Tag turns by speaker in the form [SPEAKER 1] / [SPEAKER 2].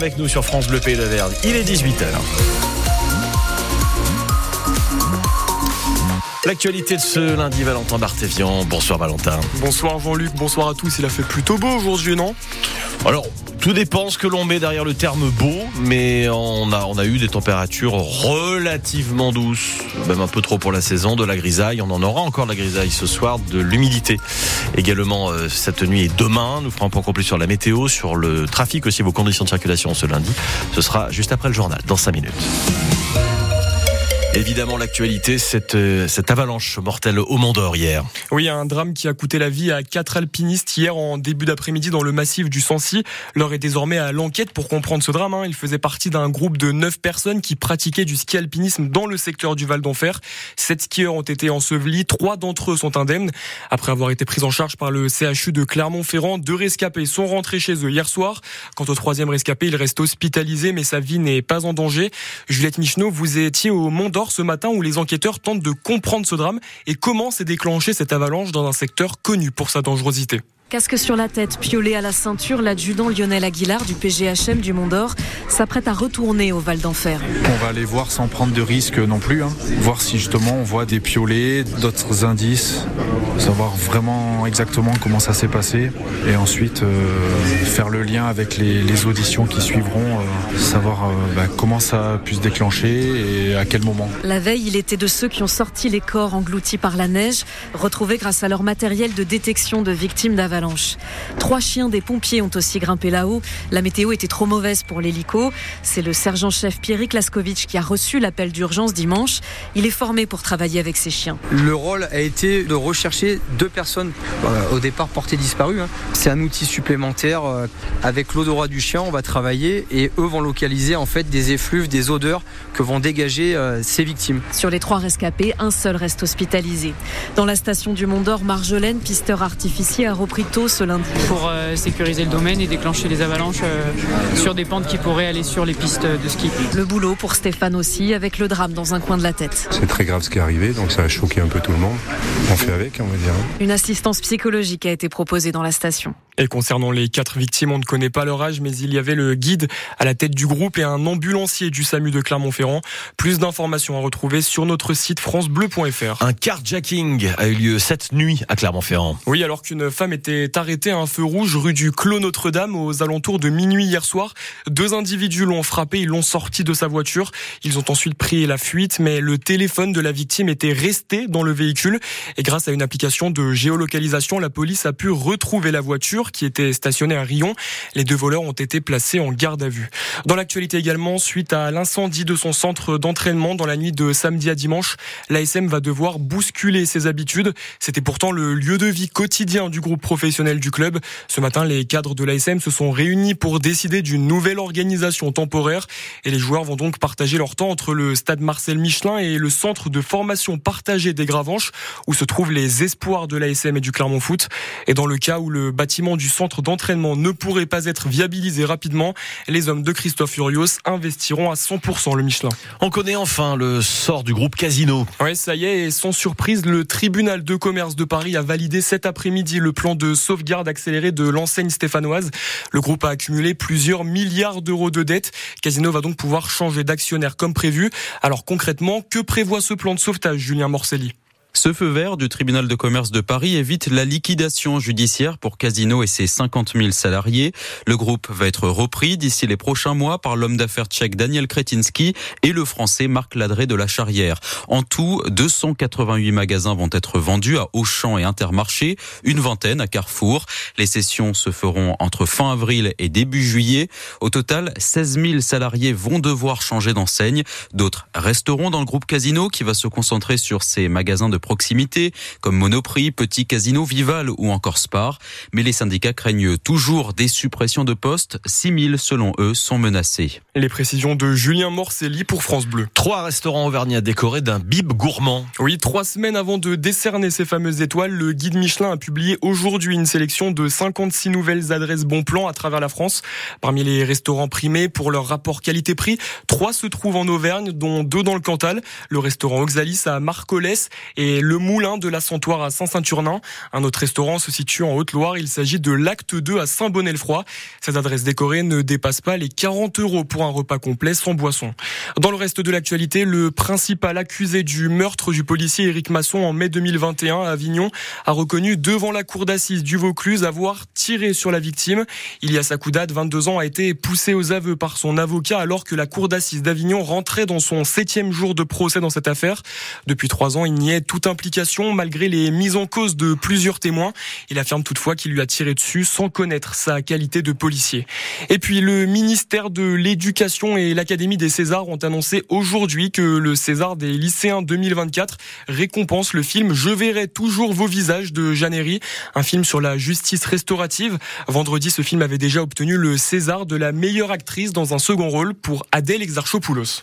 [SPEAKER 1] Avec nous sur France Bleu Pays de Verne, il est 18h. L'actualité de ce lundi, Valentin Barthévian. Bonsoir Valentin.
[SPEAKER 2] Bonsoir Jean-Luc, bonsoir à tous. Il a fait plutôt beau aujourd'hui, non?
[SPEAKER 1] Alors, tout dépend ce que l'on met derrière le terme beau, mais on a, on a eu des températures relativement douces, même un peu trop pour la saison, de la grisaille. On en aura encore de la grisaille ce soir, de l'humidité également euh, cette nuit et demain. Nous ferons un point complet sur la météo, sur le trafic aussi, vos conditions de circulation ce lundi. Ce sera juste après le journal, dans 5 minutes. Évidemment, l'actualité, cette, euh, cette avalanche mortelle au Mont d'Or hier.
[SPEAKER 2] Oui, un drame qui a coûté la vie à quatre alpinistes hier en début d'après-midi dans le massif du Sancy. L'heure est désormais à l'enquête pour comprendre ce drame. Hein. Il faisait partie d'un groupe de neuf personnes qui pratiquaient du ski alpinisme dans le secteur du Val d'Enfer. Sept skieurs ont été ensevelis, trois d'entre eux sont indemnes. Après avoir été pris en charge par le CHU de Clermont-Ferrand, deux rescapés sont rentrés chez eux hier soir. Quant au troisième rescapé, il reste hospitalisé, mais sa vie n'est pas en danger. Juliette Michneau, vous étiez au Mont d'Or ce matin où les enquêteurs tentent de comprendre ce drame et comment s'est déclenché cette avalanche dans un secteur connu pour sa dangerosité.
[SPEAKER 3] Casque sur la tête, piolet à la ceinture, l'adjudant Lionel Aguilar du PGHM du Mont d'Or s'apprête à retourner au Val d'Enfer.
[SPEAKER 4] On va aller voir sans prendre de risques non plus, hein. voir si justement on voit des piolets, d'autres indices, savoir vraiment exactement comment ça s'est passé et ensuite euh, faire le lien avec les, les auditions qui suivront, euh, savoir euh, bah, comment ça a pu se déclencher et à quel moment.
[SPEAKER 3] La veille, il était de ceux qui ont sorti les corps engloutis par la neige, retrouvés grâce à leur matériel de détection de victimes d'avalanche. Trois chiens des pompiers ont aussi grimpé là-haut. La météo était trop mauvaise pour l'hélico. C'est le sergent-chef Pierrick Laskovic qui a reçu l'appel d'urgence dimanche. Il est formé pour travailler avec ses chiens.
[SPEAKER 5] Le rôle a été de rechercher deux personnes euh, au départ portées disparues. Hein. C'est un outil supplémentaire. Euh, avec l'odorat du chien, on va travailler et eux vont localiser en fait des effluves, des odeurs que vont dégager euh, ces victimes.
[SPEAKER 3] Sur les trois rescapés, un seul reste hospitalisé. Dans la station du Mont d'Or, Marjolaine, pisteur artificier, a repris tôt ce lundi.
[SPEAKER 6] Pour euh, sécuriser le domaine et déclencher les avalanches euh, sur des pentes qui pourraient aller sur les pistes de ski.
[SPEAKER 3] Le boulot pour Stéphane aussi, avec le drame dans un coin de la tête.
[SPEAKER 7] C'est très grave ce qui est arrivé, donc ça a choqué un peu tout le monde. On fait avec, on va dire.
[SPEAKER 3] Une assistance psychologique a été proposée dans la station.
[SPEAKER 2] Et concernant les quatre victimes, on ne connaît pas leur âge, mais il y avait le guide à la tête du groupe et un ambulancier du SAMU de Clermont-Ferrand. Plus d'informations à retrouver sur notre site francebleu.fr.
[SPEAKER 1] Un carjacking a eu lieu cette nuit à Clermont-Ferrand.
[SPEAKER 2] Oui, alors qu'une femme était arrêtée à un feu rouge rue du Clos Notre-Dame aux alentours de minuit hier soir. Deux individus l'ont frappé, ils l'ont sorti de sa voiture. Ils ont ensuite pris la fuite, mais le téléphone de la victime était resté dans le véhicule. Et grâce à une application de géolocalisation, la police a pu retrouver la voiture qui était stationné à Rion. Les deux voleurs ont été placés en garde à vue. Dans l'actualité également, suite à l'incendie de son centre d'entraînement dans la nuit de samedi à dimanche, l'ASM va devoir bousculer ses habitudes. C'était pourtant le lieu de vie quotidien du groupe professionnel du club. Ce matin, les cadres de l'ASM se sont réunis pour décider d'une nouvelle organisation temporaire et les joueurs vont donc partager leur temps entre le stade Marcel Michelin et le centre de formation partagé des Gravanches où se trouvent les espoirs de l'ASM et du Clermont Foot. Et dans le cas où le bâtiment du centre d'entraînement ne pourrait pas être viabilisé rapidement, les hommes de Christophe Urios investiront à 100% le Michelin.
[SPEAKER 1] On connaît enfin le sort du groupe Casino.
[SPEAKER 2] Oui, ça y est, et sans surprise, le tribunal de commerce de Paris a validé cet après-midi le plan de sauvegarde accéléré de l'enseigne stéphanoise. Le groupe a accumulé plusieurs milliards d'euros de dettes. Casino va donc pouvoir changer d'actionnaire comme prévu. Alors concrètement, que prévoit ce plan de sauvetage, Julien Morcelli?
[SPEAKER 8] Ce feu vert du tribunal de commerce de Paris évite la liquidation judiciaire pour Casino et ses 50 000 salariés. Le groupe va être repris d'ici les prochains mois par l'homme d'affaires tchèque Daniel Kretinsky et le français Marc Ladré de la Charrière. En tout, 288 magasins vont être vendus à Auchan et Intermarché, une vingtaine à Carrefour. Les sessions se feront entre fin avril et début juillet. Au total, 16 000 salariés vont devoir changer d'enseigne. D'autres resteront dans le groupe Casino qui va se concentrer sur ses magasins de proximité, comme Monoprix, Petit Casino, Vival ou encore Spar. Mais les syndicats craignent toujours des suppressions de postes. 6000, selon eux, sont menacés.
[SPEAKER 2] Les précisions de Julien Morcelli pour France Bleu.
[SPEAKER 1] Trois restaurants auvergnats décorés d'un bib gourmand.
[SPEAKER 2] Oui, trois semaines avant de décerner ces fameuses étoiles, le guide Michelin a publié aujourd'hui une sélection de 56 nouvelles adresses bon plan à travers la France. Parmi les restaurants primés pour leur rapport qualité-prix, trois se trouvent en Auvergne, dont deux dans le Cantal. Le restaurant Oxalis à Marcolès et Le Moulin de la Santoire à Saint-Saturnin. Un autre restaurant se situe en Haute-Loire. Il s'agit de l'Acte 2 à Saint-Bonnet-le-Froid. Cette adresse décorée ne dépasse pas les 40 euros pour un repas complet sans boisson. Dans le reste de l'actualité, le principal accusé du meurtre du policier Éric Masson en mai 2021 à Avignon a reconnu devant la cour d'assises du Vaucluse avoir tiré sur la victime. Il y a sa Sakoudad, 22 ans, a été poussé aux aveux par son avocat alors que la cour d'assises d'Avignon rentrait dans son septième jour de procès dans cette affaire. Depuis trois ans, il niait implication malgré les mises en cause de plusieurs témoins. Il affirme toutefois qu'il lui a tiré dessus sans connaître sa qualité de policier. Et puis le ministère de l'Éducation et l'Académie des Césars ont annoncé aujourd'hui que le César des lycéens 2024 récompense le film Je verrai toujours vos visages de Jeannery, un film sur la justice restaurative. Vendredi, ce film avait déjà obtenu le César de la meilleure actrice dans un second rôle pour Adèle Exarchopoulos.